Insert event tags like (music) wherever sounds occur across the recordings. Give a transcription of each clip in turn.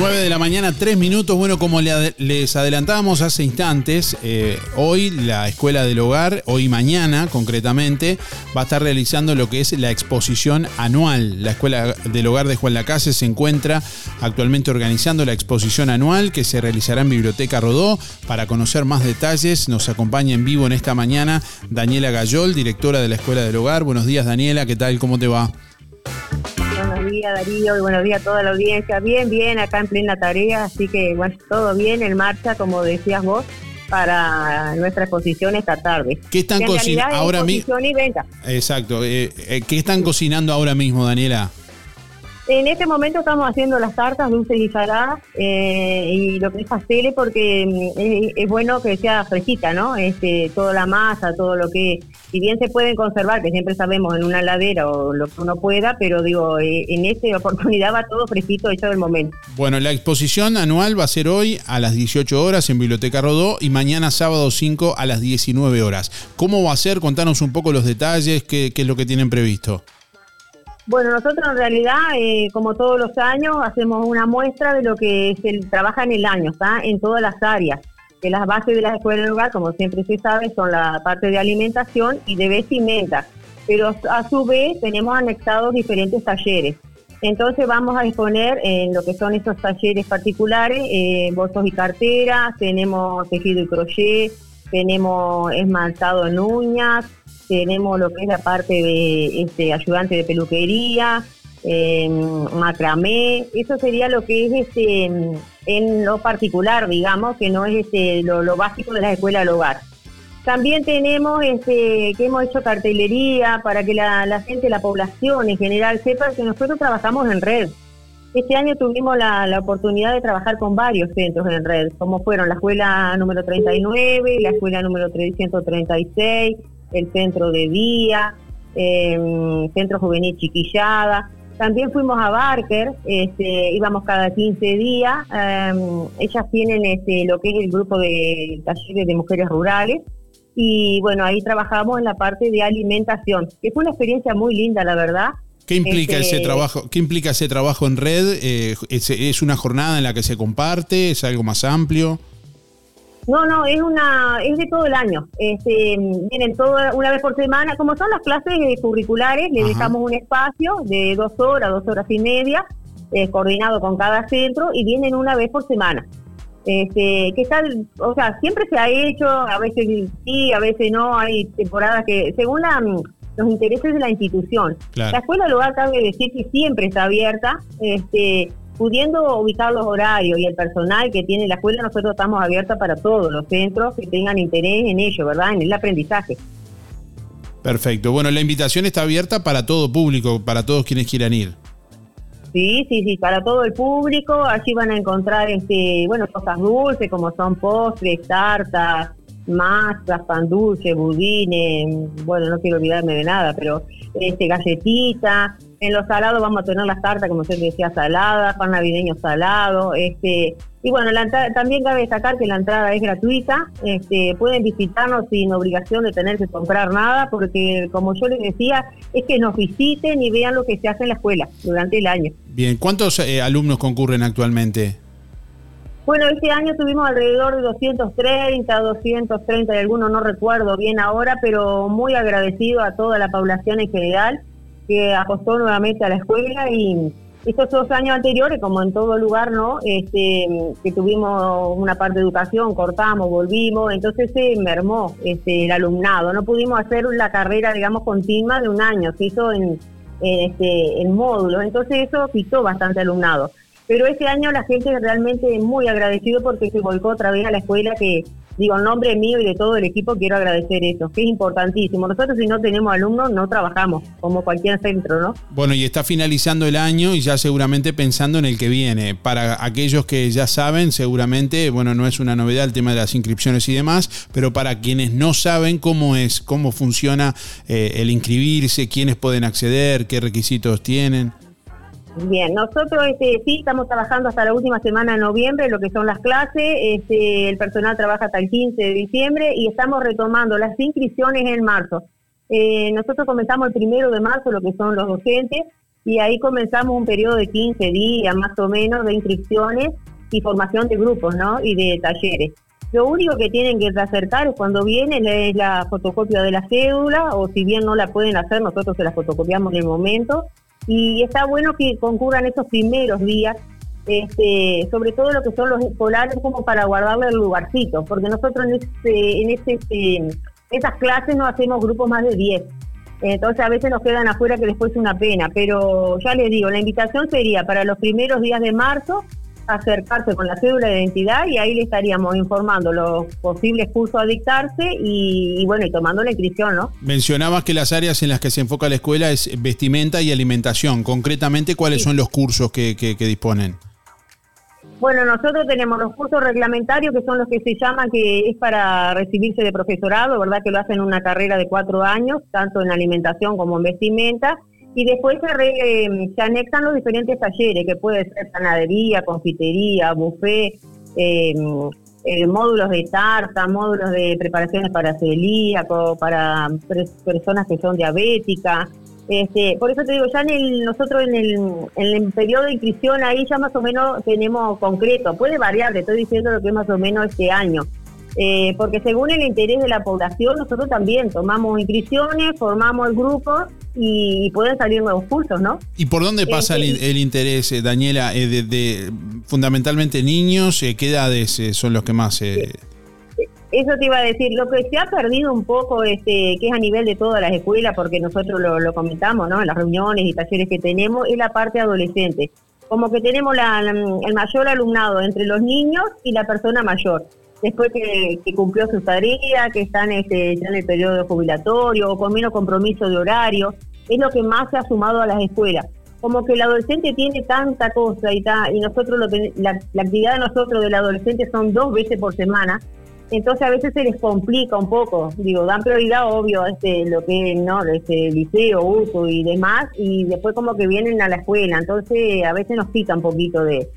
9 de la mañana, 3 minutos. Bueno, como les adelantábamos hace instantes, eh, hoy la Escuela del Hogar, hoy mañana concretamente, va a estar realizando lo que es la exposición anual. La Escuela del Hogar de Juan Lacase se encuentra actualmente organizando la exposición anual que se realizará en Biblioteca Rodó. Para conocer más detalles, nos acompaña en vivo en esta mañana Daniela Gayol, directora de la Escuela del Hogar. Buenos días, Daniela, ¿qué tal? ¿Cómo te va? Buenos días Darío y buenos días a toda la audiencia. Bien, bien, acá en plena tarea, así que bueno, todo bien en marcha, como decías vos, para nuestra exposición esta tarde. ¿Qué están cocinando ahora mismo? Exacto. Eh, eh, ¿Qué están cocinando ahora mismo, Daniela? En este momento estamos haciendo las tartas dulces y saladas eh, y lo que es pasteles porque mm, es, bueno que sea fresquita, ¿no? Este, toda la masa, todo lo que, si bien se pueden conservar, que siempre sabemos en una ladera o lo que uno pueda, pero digo, eh, en esta oportunidad va todo fresquito hecho del momento. Bueno, la exposición anual va a ser hoy a las 18 horas en Biblioteca Rodó y mañana sábado 5 a las 19 horas. ¿Cómo va a ser? Contanos un poco los detalles, qué, qué es lo que tienen previsto. Bueno, nosotros en realidad, eh, como todos los años, hacemos una muestra de lo que se trabaja en el año, ¿está? En todas las áreas. Que las bases de la escuela del hogar, como siempre se sabe, son la parte de alimentación y de vestimenta. Pero a su vez tenemos anexados diferentes talleres. Entonces vamos a exponer en lo que son esos talleres particulares, eh, bolsos y carteras, tenemos tejido y crochet, tenemos esmaltado en uñas, tenemos lo que es la parte de este, ayudante de peluquería, em, macramé, eso sería lo que es este en lo particular, digamos, que no es este lo, básico de la escuela del hogar. También tenemos este, que hemos hecho cartelería para que la, gente, la población en general sepa que nosotros trabajamos en red. Este año tuvimos la, la, oportunidad de trabajar con varios centros en red, como fueron la escuela número 39, la escuela número 336, el centro de día, eh, centro juvenil Chiquillada. También fuimos a Barker, este, íbamos cada 15 días. Em, ellas tienen este, lo que es el grupo de talleres de mujeres rurales. Y bueno, ahí trabajamos en la parte de alimentación, que fue una experiencia muy linda, la verdad. ¿Qué implica ese este, trabajo? ¿Qué implica ese trabajo en red? Eh, ¿es, una jornada en la que se comparte? ¿Es algo más amplio? No, no, es una, es de todo el año. Este, vienen todo, una vez por semana, como son las clases curriculares, le dejamos un espacio de dos horas, dos horas y media, eh, coordinado con cada centro, y vienen una vez por semana. Este, que está, o sea, siempre se ha hecho, a veces sí, a veces no, hay temporadas que, según los intereses de la institución. La escuela lo cabe decir que siempre está abierta, este, pudiendo ubicar los horarios y el personal que tiene la escuela, nosotros estamos abiertos para todos los centros que tengan interés en ello, ¿verdad? En el aprendizaje. Perfecto. Bueno, la invitación está abierta para todo público, para todos quienes quieran ir. Sí, sí, sí, para todo el público. Allí van a encontrar, este, bueno, cosas dulces como son postres, tartas, masas, pan dulce, budines, bueno, no quiero olvidarme de nada, pero este, galletitas, en los salados vamos a tener las tartas, como usted decía, saladas, pan navideño salado. Este, y bueno, también cabe destacar que la entrada es gratuita. Este, pueden visitarnos sin obligación de tener que comprar nada, porque como yo les decía, es que nos visiten y vean lo que se hace en la escuela durante el año. Bien, ¿cuántos eh, alumnos concurren actualmente? Bueno, este año tuvimos alrededor de 230, 230 y algunos no recuerdo bien ahora, pero muy agradecido a toda la población en general que apostó nuevamente a la escuela y estos dos años anteriores, como en todo lugar, ¿no? Este, que tuvimos una parte de educación, cortamos, volvimos, entonces se mermó este, el alumnado. No pudimos hacer la carrera, digamos, continua de un año, se hizo en, este, en módulos, entonces eso quitó bastante alumnado. Pero este año la gente realmente muy agradecido porque se volcó otra vez a la escuela que digo, en nombre mío y de todo el equipo quiero agradecer eso, que es importantísimo. Nosotros si no tenemos alumnos no trabajamos, como cualquier centro, ¿no? Bueno, y está finalizando el año y ya seguramente pensando en el que viene. Para aquellos que ya saben, seguramente, bueno, no es una novedad el tema de las inscripciones y demás, pero para quienes no saben cómo es, cómo funciona eh, el inscribirse, quiénes pueden acceder, qué requisitos tienen. Bien, nosotros este, sí estamos trabajando hasta la última semana de noviembre, lo que son las clases, este, el personal trabaja hasta el 15 de diciembre y estamos retomando las inscripciones en marzo. Eh, nosotros comenzamos el primero de marzo, lo que son los docentes, y ahí comenzamos un periodo de 15 días más o menos de inscripciones y formación de grupos, ¿no? Y de talleres. Lo único que tienen que acercar es cuando vienen es la fotocopia de la cédula o si bien no la pueden hacer, nosotros se la fotocopiamos en el momento. Y está bueno que concurran esos primeros días, este, sobre todo lo que son los escolares, como para guardarle el lugarcito, porque nosotros en, este, en este, esas clases no hacemos grupos más de 10. Entonces a veces nos quedan afuera que después es una pena, pero ya les digo, la invitación sería para los primeros días de marzo acercarse con la cédula de identidad y ahí le estaríamos informando los posibles cursos a dictarse y, bueno, y tomando la inscripción, ¿no? Mencionabas que las áreas en las que se enfoca la escuela es vestimenta y alimentación. Concretamente, ¿cuáles son los cursos que, que, disponen? Bueno, nosotros tenemos los cursos reglamentarios que son los que se llaman que es para recibirse de profesorado, ¿verdad? Que lo hacen una carrera de cuatro años, tanto en alimentación como en vestimenta y después se, se, anexan los diferentes talleres, que puede ser panadería, confitería, buffet, eh, eh, módulos de tarta, módulos de preparaciones para celíaco, para personas que son diabéticas. Este, por eso te digo, ya en el, nosotros en el, en el periodo de inscripción ahí ya más o menos tenemos concreto, puede variar, te estoy diciendo lo que es más o menos este año. Eh, porque según el interés de la población, nosotros también tomamos inscripciones, formamos el grupo y, pueden salir nuevos cursos, ¿no? ¿Y por dónde pasa el, eh, interés, eh, Daniela? de, fundamentalmente niños, ¿qué edades son los que más... Eso te iba a decir, lo que se ha perdido un poco, este, que es a nivel de todas las escuelas, porque nosotros lo, comentamos ¿no? en las reuniones y talleres que tenemos, es la parte adolescente. Como que tenemos el mayor alumnado entre los niños y la persona mayor después que, cumplió su tarea, que están este, ya en el periodo jubilatorio o con menos compromiso de horario, es lo que más se ha sumado a las escuelas. Como que el adolescente tiene tanta cosa y, y nosotros lo la, actividad de nosotros del adolescente son dos veces por semana, entonces a veces se les complica un poco, digo, dan prioridad obvio a este, lo que es no este liceo, uso y demás, y después como que vienen a la escuela, entonces a veces nos quita un poquito de,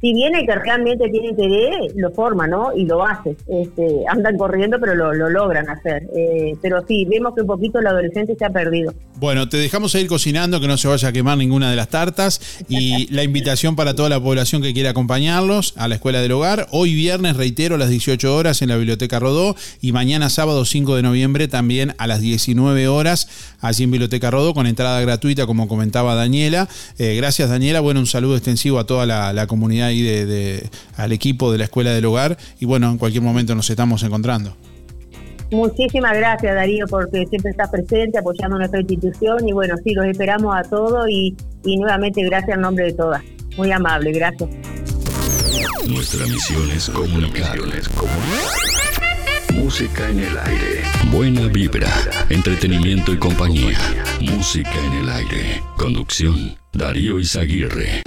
si bien el que realmente tiene interés, lo forma, ¿no? Y lo hace. Este, andan corriendo, pero lo, logran hacer. Eh, pero sí, vemos que un poquito el adolescente se ha perdido. Bueno, te dejamos a ir cocinando, que no se vaya a quemar ninguna de las tartas. Y (laughs) la invitación para toda la población que quiera acompañarlos a la Escuela del Hogar. Hoy viernes, reitero, a las 18 horas en la Biblioteca Rodó. Y mañana sábado 5 de noviembre también a las 19 horas allí en Biblioteca Rodó con entrada gratuita, como comentaba Daniela. Eh, gracias, Daniela. Bueno, un saludo extensivo a toda la comunidad ahí de, al equipo de la Escuela del Hogar y bueno, en cualquier momento nos estamos encontrando. Muchísimas gracias Darío porque siempre estás presente apoyando nuestra institución y bueno, sí, los esperamos a todos y, y nuevamente gracias en nombre de todas. Muy amable, gracias. Nuestra misión es comunicar. Música en el aire. Buena vibra, entretenimiento y compañía. Música en el aire. Conducción, Darío Izaguirre.